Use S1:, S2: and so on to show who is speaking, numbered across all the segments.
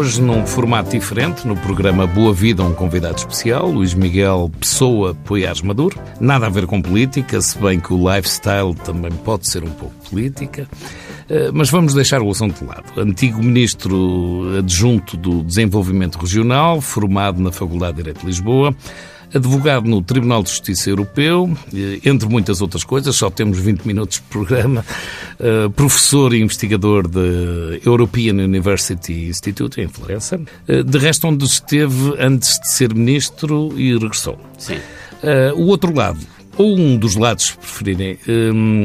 S1: Hoje, num formato diferente, no programa Boa Vida, um convidado especial, Luís Miguel Pessoa Poiares Maduro. Nada a ver com política, se bem que o lifestyle também pode ser um pouco política. Eh, mas vamos deixar o assunto de lado. Antigo ministro adjunto do Desenvolvimento Regional, formado na Faculdade de Direito de Lisboa, advogado no Tribunal de Justiça Europeu, eh, entre muitas outras coisas, só temos 20 minutos de programa, eh, professor e investigador da European University Institute, em Florença, eh, de resto onde esteve antes de ser ministro e regressou.
S2: Sim.
S1: O outro lado, ou um dos lados, se preferirem,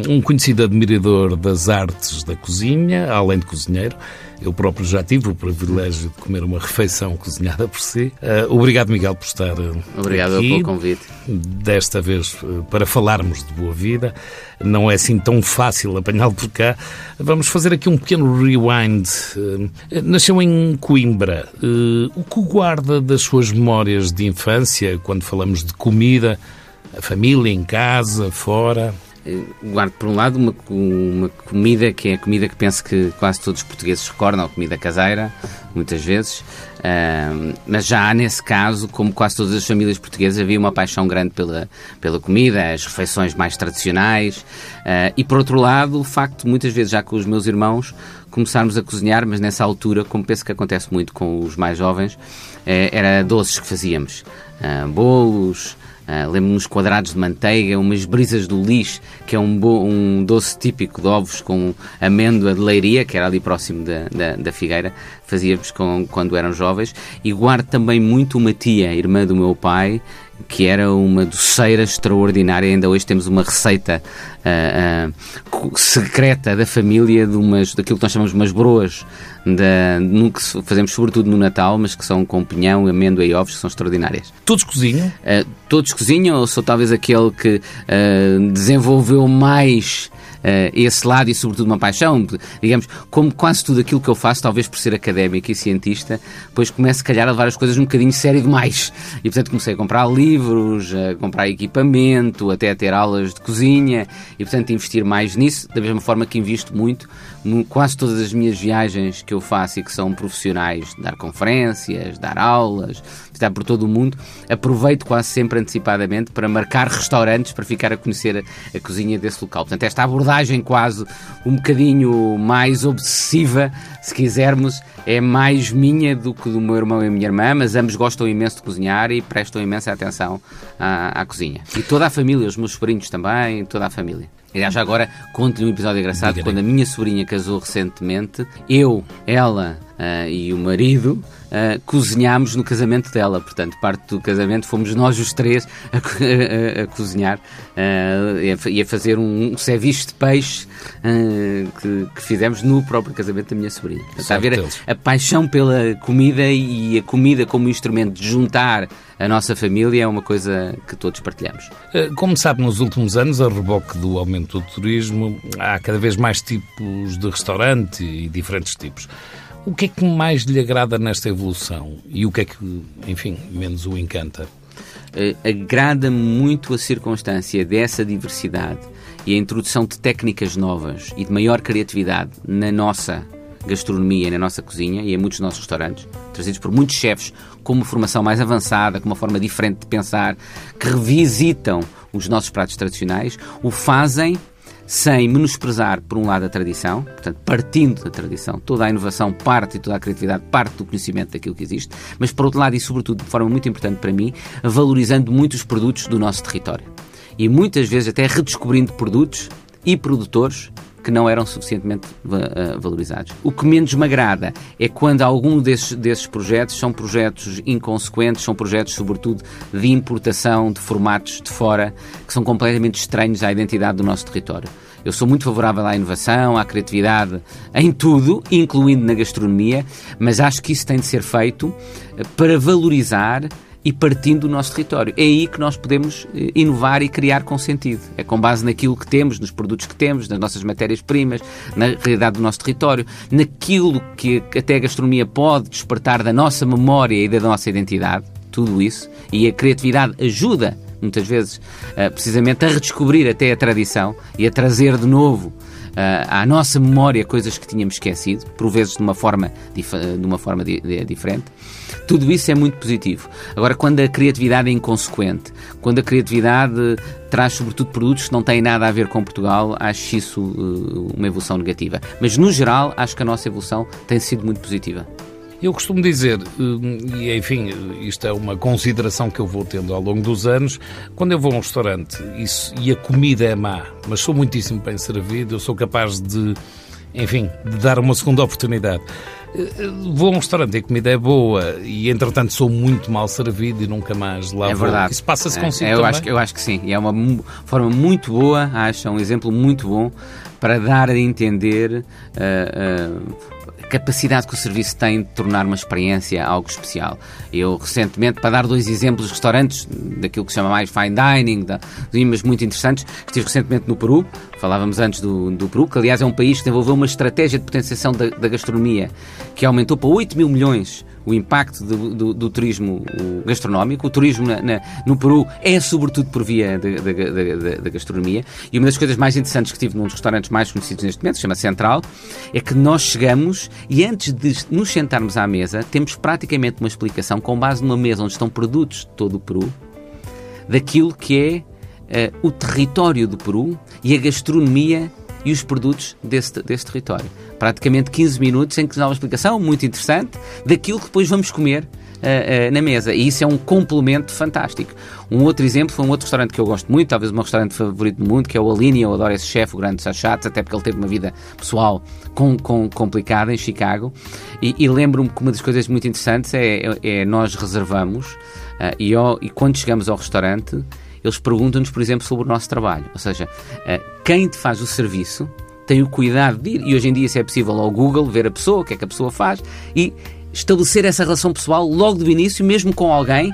S1: um conhecido admirador das artes da cozinha, além de cozinheiro, eu próprio já tive o privilégio de comer uma refeição cozinhada por si. Uh, obrigado, Miguel, por estar uh,
S2: Obrigado
S1: aqui.
S2: pelo convite.
S1: Desta vez uh, para falarmos de boa vida. Não é assim tão fácil apanhá-lo por cá. Vamos fazer aqui um pequeno rewind. nasceu em Coimbra. o que guarda das suas memórias de infância, quando falamos de comida, a família em casa, fora?
S2: Guardo por um lado uma, uma comida que é a comida que penso que quase todos os portugueses recordam, a comida caseira, muitas vezes, uh, mas já nesse caso, como quase todas as famílias portuguesas, havia uma paixão grande pela, pela comida, as refeições mais tradicionais, uh, e por outro lado, o facto, muitas vezes já com os meus irmãos, começarmos a cozinhar, mas nessa altura, como penso que acontece muito com os mais jovens, eh, era doces que fazíamos, uh, bolos, Uh, Lembro-me uns quadrados de manteiga, umas brisas do lixo, que é um, um doce típico de ovos com amêndoa de leiria, que era ali próximo da, da, da Figueira, fazíamos com, quando eram jovens. E guardo também muito uma tia, irmã do meu pai, que era uma doceira extraordinária. Ainda hoje temos uma receita uh, uh, secreta da família de umas, daquilo que nós chamamos de umas broas, da, que fazemos sobretudo no Natal, mas que são com pinhão, amêndoa e ovos, que são extraordinárias.
S1: Todos cozinham?
S2: Uh, todos cozinham, eu sou talvez aquele que desenvolveu mais esse lado e, sobretudo, uma paixão. Digamos, como quase tudo aquilo que eu faço, talvez por ser académico e cientista, depois começo, se calhar, a levar as coisas um bocadinho sério demais. E, portanto, comecei a comprar livros, a comprar equipamento, até a ter aulas de cozinha e, portanto, investir mais nisso, da mesma forma que invisto muito quase todas as minhas viagens que eu faço e que são profissionais, dar conferências, dar aulas, visitar por todo o mundo, aproveito quase sempre antecipadamente para marcar restaurantes para ficar a conhecer a, a cozinha desse local. Portanto, esta abordagem quase um bocadinho mais obsessiva, se quisermos, é mais minha do que do meu irmão e minha irmã, mas ambos gostam imenso de cozinhar e prestam imensa atenção à, à cozinha. E toda a família, os meus sobrinhos também, toda a família. Aliás, já agora conto-lhe um episódio engraçado. Quando a minha sobrinha casou recentemente, eu, ela uh, e o marido uh, cozinhámos no casamento dela. Portanto, parte do casamento fomos nós os três a, a, a cozinhar uh, e a fazer um, um ceviche de peixe que, que, fizemos no próprio casamento da minha sobrinha. Portanto, está a ver a, a, paixão pela comida e a comida como instrumento de juntar a nossa família é uma coisa que todos partilhamos.
S1: Como sabe, nos últimos anos, a reboque do aumento do turismo, há cada vez mais tipos de restaurante e diferentes tipos. O que é que mais lhe agrada nesta evolução e o que é que, enfim, menos o encanta?
S2: Uh, Agrada-me muito a circunstância dessa diversidade e a introdução de técnicas novas e de maior criatividade na nossa gastronomia, na nossa cozinha e em muitos dos nossos restaurantes, trazidos por muitos chefes com uma formação mais avançada, com uma forma diferente de pensar, que revisitam os nossos pratos tradicionais, o fazem sem menosprezar, por um lado, a tradição, portanto, partindo da tradição, toda a inovação parte e toda a criatividade parte do conhecimento daquilo que existe, mas, por outro lado, e sobretudo de forma muito importante para mim, valorizando muitos produtos do nosso território. E muitas vezes até redescobrindo produtos e produtores que não eram suficientemente uh, valorizados. O que menos me agrada é quando algum desses, desses projetos são projetos inconsequentes, são projetos, sobretudo, de importação de formatos de fora que são completamente estranhos à identidade do nosso território. Eu sou muito favorável à inovação, à criatividade, em tudo, incluindo na gastronomia, mas acho que isso tem de ser feito eh, para valorizar e partindo do nosso território. É aí que nós podemos eh, inovar e criar com sentido. É com base naquilo que temos, nos produtos que temos, nas nossas matérias-primas, na realidade do nosso território, naquilo que até a gastronomia pode despertar da nossa memória e da nossa identidade, tudo isso. E a criatividade ajuda, muitas vezes, precisamente a redescobrir até a tradição e a trazer de novo à nossa memória coisas que tínhamos esquecido, por vezes de uma forma, de uma forma diferente. Tudo isso é muito positivo. Agora, quando a criatividade é inconsequente, quando a criatividade traz sobretudo produtos que não têm nada a ver com Portugal, acho isso uh, uma evolução negativa. Mas, no geral, acho que a nossa evolução tem sido muito positiva.
S1: Eu costumo dizer, eh, e enfim, isto é uma consideração que eu vou tendo ao longo dos anos, quando eu vou a um restaurante isso, e a comida é má, mas sou muitíssimo bem servido, eu sou capaz de, enfim, de dar uma segunda oportunidade. Eh, vou a um restaurante e a comida é boa e, entretanto, sou muito mal servido e nunca mais lá
S2: é
S1: vou.
S2: Verdade.
S1: Isso passa-se
S2: é,
S1: consigo
S2: é, eu
S1: também?
S2: Acho, eu acho que sim. E é uma forma muito boa, acho, é um exemplo muito bom para dar a entender uh, uh, capacidade que o serviço tem de tornar uma experiência algo especial. Eu, recentemente, para dar dois exemplos, restaurantes daquilo que se chama mais fine dining, da, mas muito interessantes, estive recentemente no Peru, falávamos antes do, do Peru, que aliás é um país que desenvolveu uma estratégia de potenciação da, da gastronomia que aumentou para 8 mil milhões o impacto do, do, do turismo gastronómico. O turismo na, na, no Peru é sobretudo por via da gastronomia. E uma das coisas mais interessantes que tive num dos restaurantes mais conhecidos neste momento, chama Central, é que nós chegamos e antes de nos sentarmos à mesa, temos praticamente uma explicação com base numa mesa onde estão produtos de todo o Peru, daquilo que é uh, o território do Peru e a gastronomia e os produtos desse, desse território. Praticamente 15 minutos em que dá uma explicação muito interessante daquilo que depois vamos comer Uh, uh, na mesa. E isso é um complemento fantástico. Um outro exemplo foi um outro restaurante que eu gosto muito, talvez o meu restaurante favorito do mundo, que é o Aline. Eu adoro esse chefe, o grande Sachat, até porque ele teve uma vida pessoal com, com, complicada em Chicago. E, e lembro-me que uma das coisas muito interessantes é, é, é nós reservamos uh, e, e quando chegamos ao restaurante eles perguntam-nos, por exemplo, sobre o nosso trabalho. Ou seja, quem te faz o serviço tem o cuidado de ir, e hoje em dia, se é possível, ao Google, ver a pessoa, o que é que a pessoa faz, e estabelecer essa relação pessoal logo do início, mesmo com alguém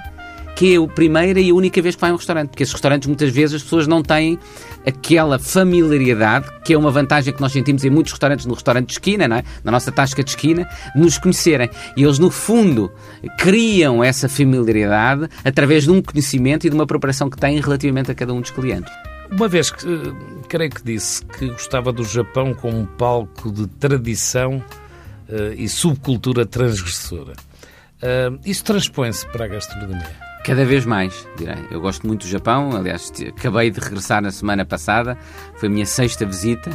S2: que é a primeira e a única vez que vai a um restaurante. Porque esses restaurantes, muitas vezes, as pessoas não têm aquela familiaridade, que é uma vantagem que nós sentimos em muitos restaurantes, no restaurante de esquina, não é? na nossa tasca de esquina, de nos conhecerem. E eles, no fundo, criam essa familiaridade através de um conhecimento e de uma preparação que têm relativamente a cada um dos clientes.
S1: Uma vez que, creio que disse que gostava do Japão como um palco de tradição uh, e subcultura transgressora. Uh, isso transpõe-se para a gastronomia?
S2: Cada vez mais, direi. Eu gosto muito do Japão, aliás, acabei de regressar na semana passada, foi a minha sexta visita.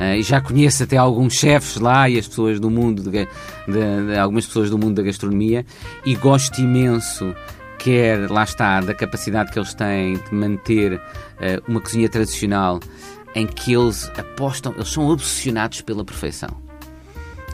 S2: Uh, e já conheço até alguns chefes lá e as pessoas do mundo, de, de, de, algumas pessoas do mundo da gastronomia, e gosto imenso, quer, lá está, da capacidade que eles têm de manter uh, uma cozinha tradicional em que eles apostam, eles são obsessionados pela perfeição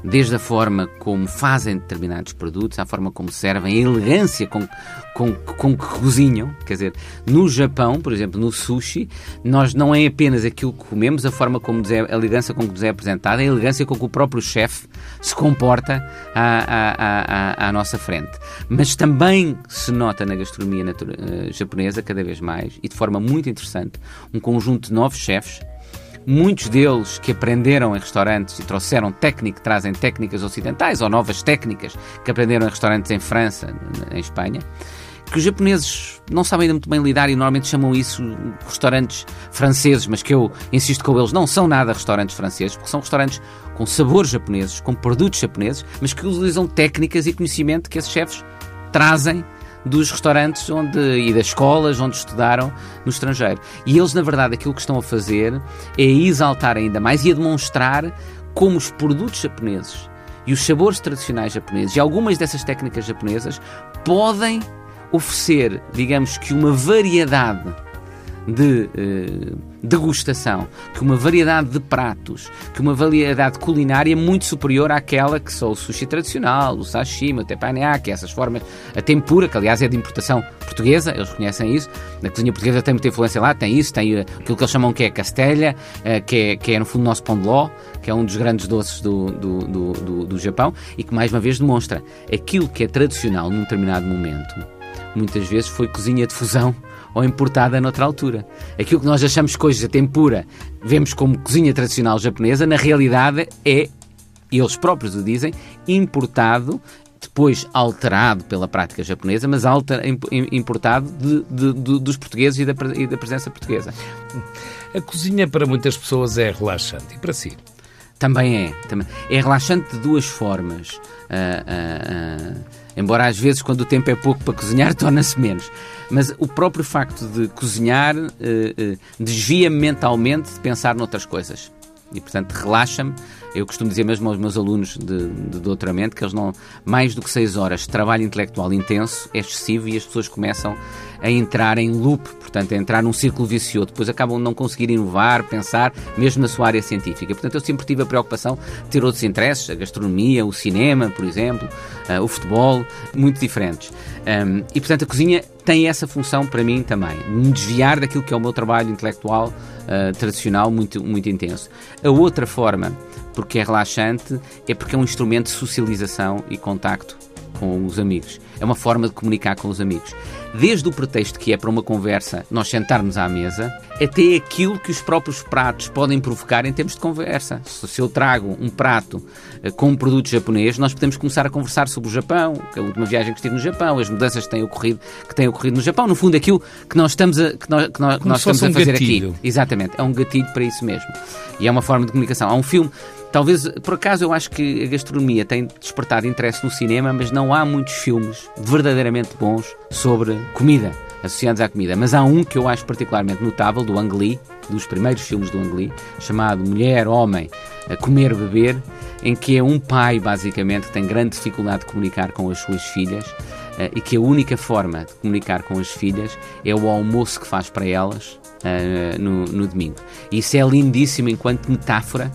S2: desde a forma como fazem determinados produtos, à forma como servem, a elegância com, com, com que cozinham. Quer dizer, no Japão, por exemplo, no sushi, nós não é apenas aquilo que comemos, a forma como é, a elegância com que nos é apresentada, a elegância com que o próprio chefe se comporta à, à, à, à, nossa frente. Mas também se nota na gastronomia uh, japonesa, cada vez mais, e de forma muito interessante, um conjunto de novos chefes Muitos deles que aprenderam em restaurantes e trouxeram técnica, trazem técnicas ocidentais ou novas técnicas que aprenderam em restaurantes em França, em Espanha, que os japoneses não sabem ainda muito bem lidar e normalmente chamam isso restaurantes franceses, mas que eu insisto com eles, não são nada restaurantes franceses, porque são restaurantes com sabores japoneses, com produtos japoneses, mas que utilizam técnicas e conhecimento que esses chefes trazem dos restaurantes onde, e das escolas onde estudaram no estrangeiro. E eles, na verdade, aquilo que estão a fazer é exaltar ainda mais e a demonstrar como os produtos japoneses e os sabores tradicionais japoneses e algumas dessas técnicas japonesas podem oferecer, digamos que, uma variedade de eh, degustação, que uma variedade de pratos, que uma variedade culinária muito superior àquela que só o sushi tradicional, o sashimi, o teppanyaki, essas formas, a tempura, que aliás é de importação portuguesa, eles conhecem isso, na cozinha portuguesa tem muita influência lá, tem isso, tem eh, aquilo que eles chamam que é castelha, eh, que é, que é no fundo o nosso pão de ló, que é um dos grandes doces do, do, do, do, do Japão, e que mais uma vez demonstra aquilo que é tradicional num determinado momento, muitas vezes foi cozinha de fusão ou importada noutra altura. Aquilo que nós achamos hoje a tempura vemos como cozinha tradicional japonesa, na realidade é, eles próprios o dizem, importado depois alterado pela prática japonesa, mas alter, importado de, de, de, dos portugueses e da, e da presença portuguesa.
S1: A cozinha para muitas pessoas é relaxante e para si?
S2: Também é. Também. É relaxante de duas formas. Uh, uh, uh, embora às vezes, quando o tempo é pouco para cozinhar, torna-se menos. Mas o próprio facto de cozinhar desvia-me mentalmente de pensar noutras coisas. E, portanto, relaxa-me. Eu costumo dizer mesmo aos meus alunos de, de doutoramento que eles não. Mais do que seis horas de trabalho intelectual intenso é excessivo e as pessoas começam a entrar em loop, portanto, a entrar num círculo vicioso. Depois acabam de não conseguir inovar, pensar, mesmo na sua área científica. Portanto, eu sempre tive a preocupação de ter outros interesses, a gastronomia, o cinema, por exemplo, uh, o futebol, muito diferentes. Um, e, portanto, a cozinha tem essa função para mim também, me desviar daquilo que é o meu trabalho intelectual uh, tradicional muito, muito intenso. A outra forma, porque é relaxante, é porque é um instrumento de socialização e contacto com os amigos. É uma forma de comunicar com os amigos. Desde o pretexto que é para uma conversa nós sentarmos à mesa, até aquilo que os próprios pratos podem provocar em termos de conversa. Se eu trago um prato eh, com um produto japonês, nós podemos começar a conversar sobre o Japão, a última viagem que estive no Japão, as mudanças que têm ocorrido, que têm ocorrido no Japão. No fundo, aquilo que nós estamos a, que nós, que nós, que nós estamos a fazer gatilho. aqui. Exatamente, é um gatilho para isso mesmo. E é uma forma de comunicação. Há um filme Talvez, por acaso, eu acho que a gastronomia tem despertado interesse no cinema, mas não há muitos filmes verdadeiramente bons sobre comida, associados à comida. Mas há um que eu acho particularmente notável, do Ang Lee, dos primeiros filmes do Ang Lee, chamado Mulher, Homem, a Comer, Beber, em que é um pai, basicamente, que tem grande dificuldade de comunicar com as suas filhas uh, e que a única forma de comunicar com as filhas é o almoço que faz para elas uh, no, no domingo. Isso é lindíssimo enquanto metáfora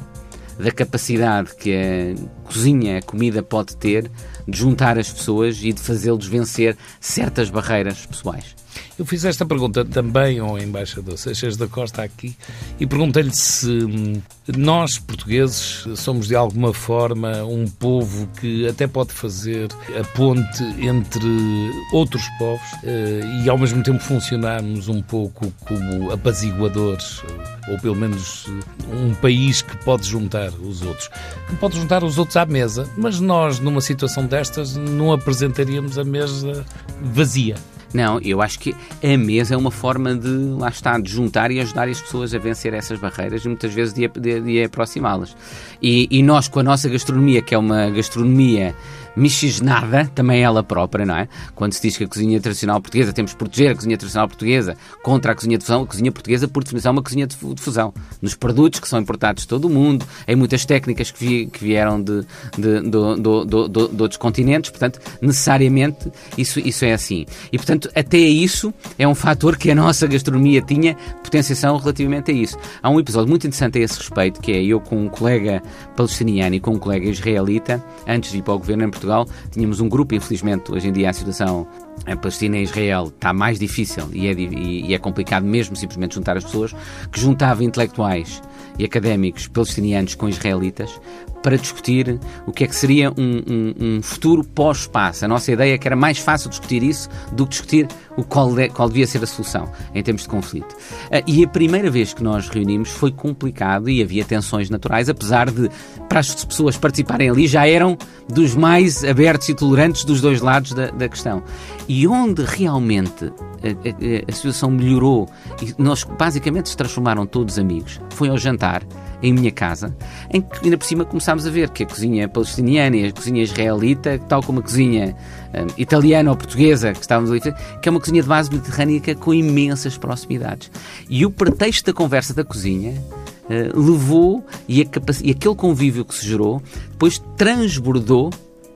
S2: da capacidade que a cozinha, a comida pode ter de juntar as pessoas e de fazê-los vencer certas barreiras pessoais.
S1: Eu fiz esta pergunta também ao embaixador Seixas da Costa aqui e perguntei-lhe se hum, nós, portugueses, somos de alguma forma um povo que até pode fazer a ponte entre outros povos eh, e ao mesmo tempo funcionarmos um pouco como apaziguadores, ou pelo menos um país que pode juntar os outros. Que pode juntar os outros à mesa, mas nós, numa situação destas, não apresentaríamos a mesa vazia.
S2: Não, eu acho que a mesa é uma forma de, lá está, de juntar e ajudar as pessoas a vencer essas barreiras e muitas vezes de, de, de aproximá-las. E, e nós, com a nossa gastronomia, que é uma gastronomia miscigenada, também ela própria, não é? Quando se diz que a cozinha tradicional portuguesa, temos de proteger a cozinha tradicional portuguesa contra a cozinha de fusão, a cozinha portuguesa, por definição, é uma cozinha de fusão. Nos produtos que são importados de todo o mundo, em muitas técnicas que, vi, que vieram de, de, de, outros continentes, portanto, necessariamente isso, isso é assim. E, portanto, até isso é um fator que a nossa gastronomia tinha potenciação relativamente a isso. Há um episódio muito interessante a esse respeito, que é eu com um colega palestiniano e com um colega israelita, antes de ir para o governo em Portugal, tínhamos um grupo, infelizmente, hoje em dia a situação a Palestina e Israel está mais difícil e é, e é complicado mesmo simplesmente juntar as pessoas, que juntava intelectuais e académicos palestinianos com israelitas para discutir o que é que seria um, um, um futuro pós-espaço. A nossa ideia é que era mais fácil discutir isso do que discutir o qual, de, qual devia ser a solução em termos de conflito. Uh, e a primeira vez que nós reunimos foi complicado e havia tensões naturais, apesar de, para as pessoas participarem ali, já eram dos mais abertos e tolerantes dos dois lados da, da questão. E onde realmente a, a, a situação melhorou e nós basicamente se transformaram todos amigos foi ao jantar em minha casa, em que ainda por cima começámos a ver que a cozinha palestiniana e a cozinha israelita, tal como a cozinha um, italiana ou portuguesa, que estávamos ali, que é uma cozinha de base mediterrânica com imensas proximidades. E o pretexto da conversa da cozinha uh, levou, e, e aquele convívio que se gerou, depois transbordou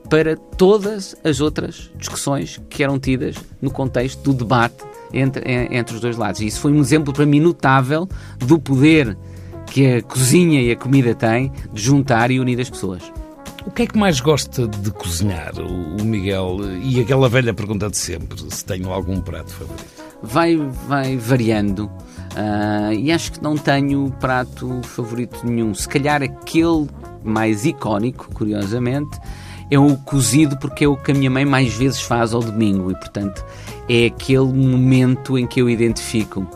S2: para todas as outras discussões que eram tidas no contexto do debate entre, entre os dois lados. E isso foi um exemplo para mim notável do poder que a cozinha e a comida têm de juntar e unir as pessoas.
S1: O que é que mais gosta de cozinhar, o Miguel? E aquela velha pergunta de sempre, se tenho algum prato favorito.
S2: Vai, vai variando. Uh, e acho que não tenho prato favorito nenhum. Se calhar aquele mais icónico, curiosamente, é o cozido, porque é o que a minha mãe mais vezes faz ao domingo e, portanto, é aquele momento em que eu identifico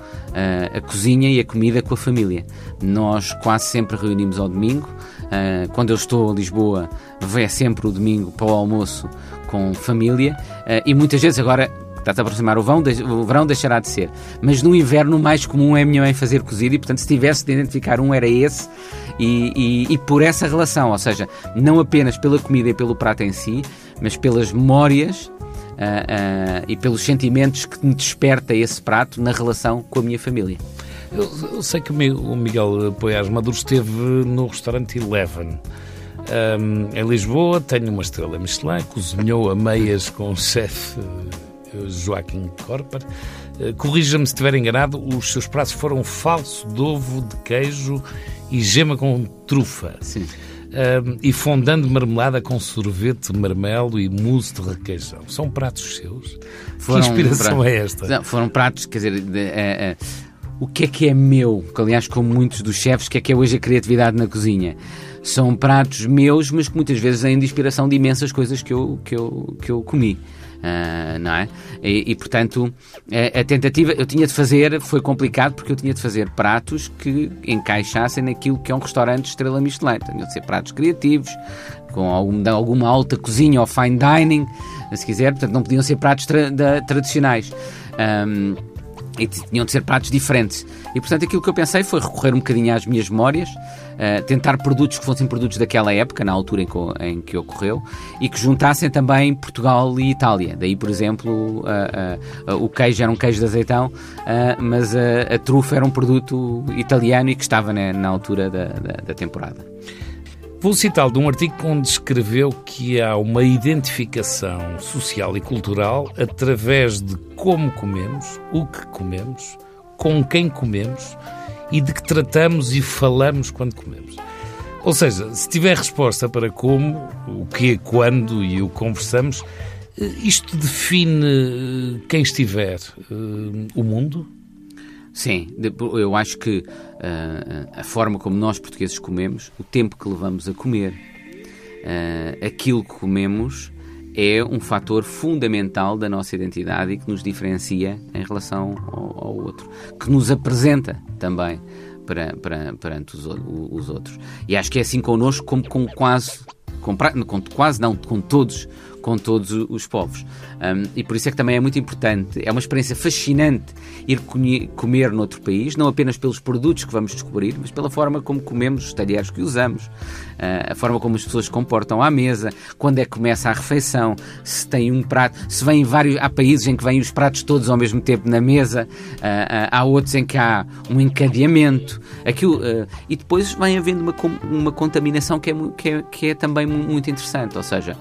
S2: a cozinha e a comida com a família. Nós quase sempre reunimos ao domingo. Uh, quando eu estou em Lisboa, é sempre o domingo para o almoço com família uh, e muitas vezes agora está-se a aproximar o verão, o verão deixará de ser. Mas no inverno o mais comum é a minha mãe fazer cozido e, portanto, se tivesse de identificar um, era esse. E, e, e, por essa relação, ou seja, não apenas pela comida e pelo prato em si, mas pelas memórias uh, e pelos sentimentos que me desperta esse prato na relação com a minha família.
S1: Eu, eu sei que o Miguel Poiás Maduro esteve no restaurante Eleven. Um, em Lisboa, tenho uma estrela Michelin, cozinhou a meias com o chefe Joaquim Corper. Uh, Corrija-me se estiver enganado, os seus pratos foram falso de ovo de queijo e gema com trufa.
S2: Sim.
S1: Uh, e fondant de marmelada com sorvete de marmelo e mousse de requeijão. São pratos seus? Foram que inspiração é esta?
S2: Não, foram pratos, quer dizer, de, é, é, o que é que é meu? Que, aliás, como muitos dos chefes, o que é que é hoje a criatividade na cozinha? São pratos meus, mas que muitas vezes têm de inspiração de imensas coisas que eu, que eu, que eu comi. Uh, não é? E, e portanto, a, a, tentativa eu tinha de fazer, foi complicado porque eu tinha de fazer pratos que encaixassem naquilo que é um restaurante de estrela Michelin. Tinham de ser pratos criativos, com algum, alguma alta cozinha ou fine dining, se quiser, portanto, não podiam ser pratos tra da, tradicionais. Um, e tinham de ser pratos diferentes. E portanto aquilo que eu pensei foi recorrer um bocadinho às minhas memórias, uh, tentar produtos que fossem produtos daquela época, na altura em que, em que ocorreu, e que juntassem também Portugal e Itália. Daí, por exemplo, uh, uh, o queijo era um queijo de azeitão, mas a trufa era um produto italiano e que estava né, na altura da, da, da temporada.
S1: Vou citá-lo de um artigo onde escreveu que há uma identificação social e cultural através de como comemos, o que comemos, com quem comemos e de que tratamos e falamos quando comemos. Ou seja, se tiver resposta para como, o que, quando e o conversamos, isto define quem estiver eh, o mundo?
S2: Sim, eu acho que a forma como nós portugueses comemos, o tempo que levamos a comer, uh, aquilo que comemos, é um fator fundamental da nossa identidade e que nos diferencia em relação ao, ao outro, que nos apresenta também para, para, perante os, os, outros. E acho que é assim connosco como com quase, com, com quase não, com todos com todos os povos. Um, e por isso é que também é muito importante, é uma experiência fascinante ir comer noutro país, não apenas pelos produtos que vamos descobrir, mas pela forma como comemos, os talheres que usamos, uh, a forma como as pessoas se comportam à mesa, quando é que começa a refeição, se tem um prato, se vem vários, há países em que vêm os pratos todos ao mesmo tempo na mesa, uh, uh, há outros em que há um encadeamento, aquilo, e depois vem havendo uma, uma contaminação que é, que é, que é também muito interessante, ou seja,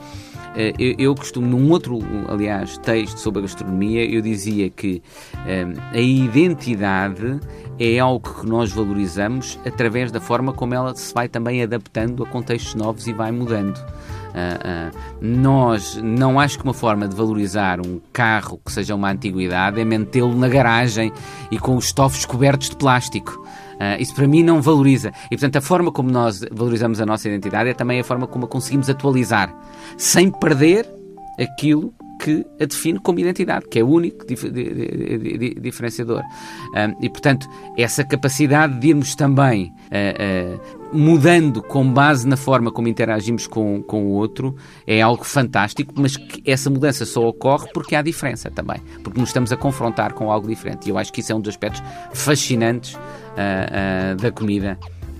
S2: eu, eu, costumo, num outro, aliás, texto sobre a gastronomia, eu dizia que um, eh, a identidade é algo que nós valorizamos através da forma como ela se vai também adaptando a contextos novos e vai mudando. Uh, uh, nós não acho que uma forma de valorizar um carro que seja uma antiguidade é mantê-lo na garagem e com os estofos cobertos de plástico. Uh, isso para mim não valoriza. E portanto, a forma como nós valorizamos a nossa identidade é também a forma como a conseguimos atualizar, sem perder aquilo que a define como identidade, que é único dif diferenciador. Um, e, portanto, essa capacidade de irmos também uh, uh, mudando com base na forma como interagimos com, com o outro é algo fantástico, mas que essa mudança só ocorre porque há diferença também, porque nos estamos a confrontar com algo diferente. E eu acho que isso é um dos aspectos fascinantes uh, da comida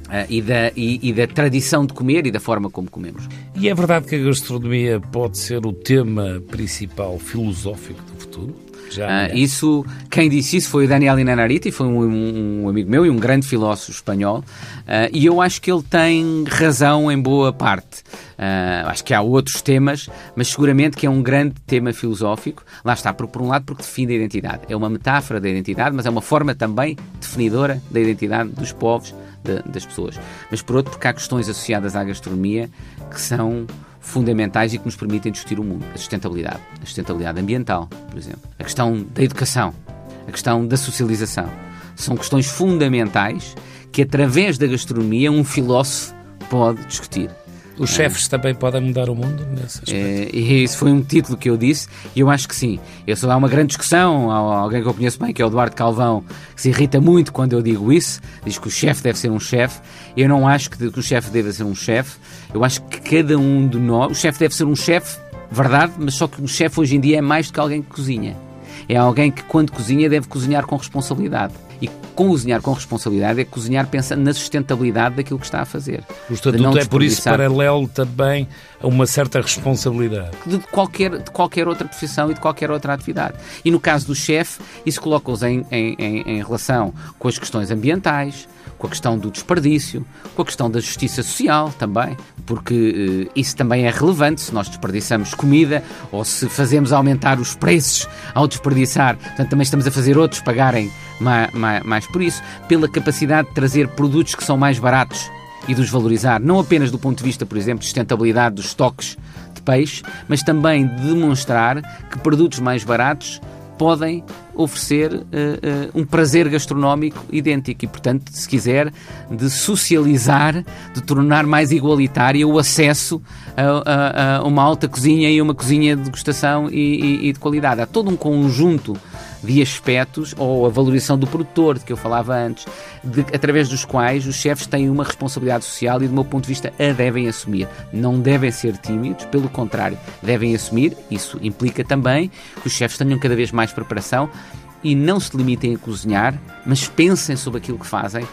S2: Uh, e, da, e, e, da tradição de comer e da forma como comemos.
S1: E é verdade que a gastronomia pode ser o tema principal filosófico do futuro?
S2: Já, uh, isso, quem disse isso foi o Daniel Inanariti, foi um, um, amigo meu e um grande filósofo espanhol, uh, e eu acho que ele tem razão em boa parte. Uh, acho que há outros temas, mas seguramente que é um grande tema filosófico. Lá está, por, por um lado, porque define a identidade. É uma metáfora da identidade, mas é uma forma também definidora da identidade dos povos, de, das pessoas. Mas por outro, porque há questões associadas à gastronomia que são fundamentais e que nos permitem discutir o mundo. A sustentabilidade, a sustentabilidade ambiental, por exemplo, a questão da educação, a questão da socialização. São questões fundamentais que, através da gastronomia, um filósofo pode discutir.
S1: Os chefes também podem mudar o mundo nesse aspecto? É,
S2: e isso foi um título que eu disse e eu acho que sim. Eu só há uma grande discussão, há alguém que eu conheço bem, que é o Eduardo Calvão, que se irrita muito quando eu digo isso, diz que o chefe deve ser um chefe. Eu não acho que, o chefe deve ser um chefe, eu acho que cada um de nós, o chefe deve ser um chefe Verdade, mas só que o chefe hoje em dia é mais do que alguém que cozinha. É alguém que, quando cozinha, deve cozinhar com responsabilidade. E cozinhar com responsabilidade é cozinhar pensando na sustentabilidade daquilo que está a fazer.
S1: O estatuto é por isso paralelo também a uma certa responsabilidade.
S2: De qualquer, de qualquer outra profissão e de qualquer outra atividade. E no caso do chefe, isso coloca-os em, em, em, em relação com as questões ambientais, com a questão do desperdício, com a questão da justiça social também, porque uh, isso também é relevante se nós desperdiçamos comida ou se fazemos aumentar os preços ao desperdiçar. Portanto, também estamos a fazer outros pagarem mais, mais, mais por isso, pela capacidade de trazer produtos que são mais baratos e de os valorizar, não apenas do ponto de vista, por exemplo, de sustentabilidade dos estoques de peixe, mas também de demonstrar que produtos mais baratos podem oferecer uh, uh, um prazer gastronómico idêntico e, portanto, se quiser, de socializar, de tornar mais igualitária o acesso a, a, a uma alta cozinha e uma cozinha de degustação e, e, e de qualidade. Há todo um conjunto de aspectos, ou a valorização do produtor, de que eu falava antes, de, através dos quais os chefes têm uma responsabilidade social e, do meu ponto de vista, a devem assumir. Não devem ser tímidos, pelo contrário, devem assumir. Isso implica também que os chefes tenham cada vez mais preparação e não se limitem a cozinhar, mas pensem sobre aquilo que fazem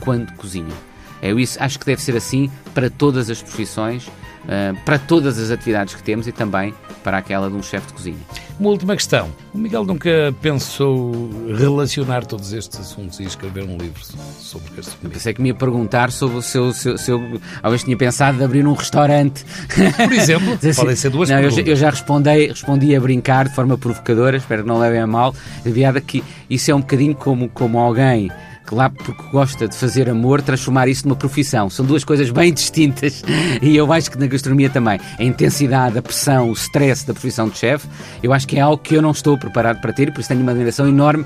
S2: quando cozinham. É isso, acho que deve ser assim para todas as profissões uh, para todas as atividades que temos e também para aquela de um chefe de cozinha.
S1: Uma última questão. O Miguel nunca pensou relacionar todos estes assuntos e escrever um livro sobre gastronomia?
S2: Pensei que me ia perguntar sobre o seu, seu, seu... Talvez tinha pensado de abrir um restaurante.
S1: Por exemplo, assim, podem ser duas
S2: não,
S1: perguntas.
S2: Eu, eu, já respondi, respondi a brincar de forma provocadora, espero que não levem a mal, de que isso é um bocadinho como, como alguém que lá porque gosta de fazer amor, transformar isso numa profissão. São duas coisas bem distintas e eu acho que na gastronomia também. A intensidade, a pressão, o stress da profissão de chefe, eu acho que é algo que eu não estou preparado para ter e por isso tenho uma admiração enorme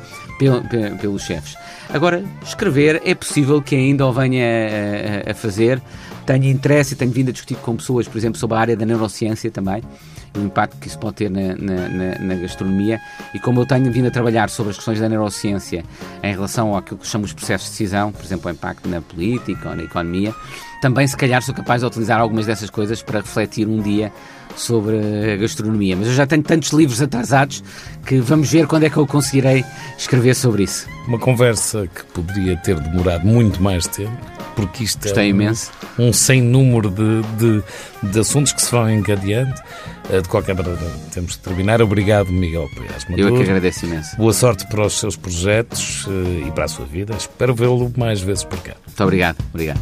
S2: pelos chefes. Agora, escrever é possível que ainda o venha a, a, a fazer. Tenho interesse e tenho vindo a discutir com pessoas, por exemplo, sobre a área da neurociência também o impacto que isso pode ter na, na, na, gastronomia. E como eu tenho vindo a trabalhar sobre as questões da neurociência em relação àquilo que chamamos de processos de decisão, por exemplo, o impacto na política ou na economia, também se calhar sou capaz de utilizar algumas dessas coisas para refletir um dia sobre a gastronomia. Mas eu já tenho tantos livros atrasados que vamos ver quando é que eu conseguirei escrever sobre isso.
S1: Uma conversa que poderia ter demorado muito mais tempo, porque isto
S2: Gostei
S1: é
S2: um, imenso.
S1: um sem número de, de, de assuntos que se vão encadeando. Eh, de qualquer maneira, temos que terminar. Obrigado, Miguel Paiás
S2: Eu é que agradeço imenso.
S1: Boa sorte para os seus projetos eh, e para a sua vida. Espero vê-lo mais vezes por cá.
S2: Muito obrigado. Obrigado.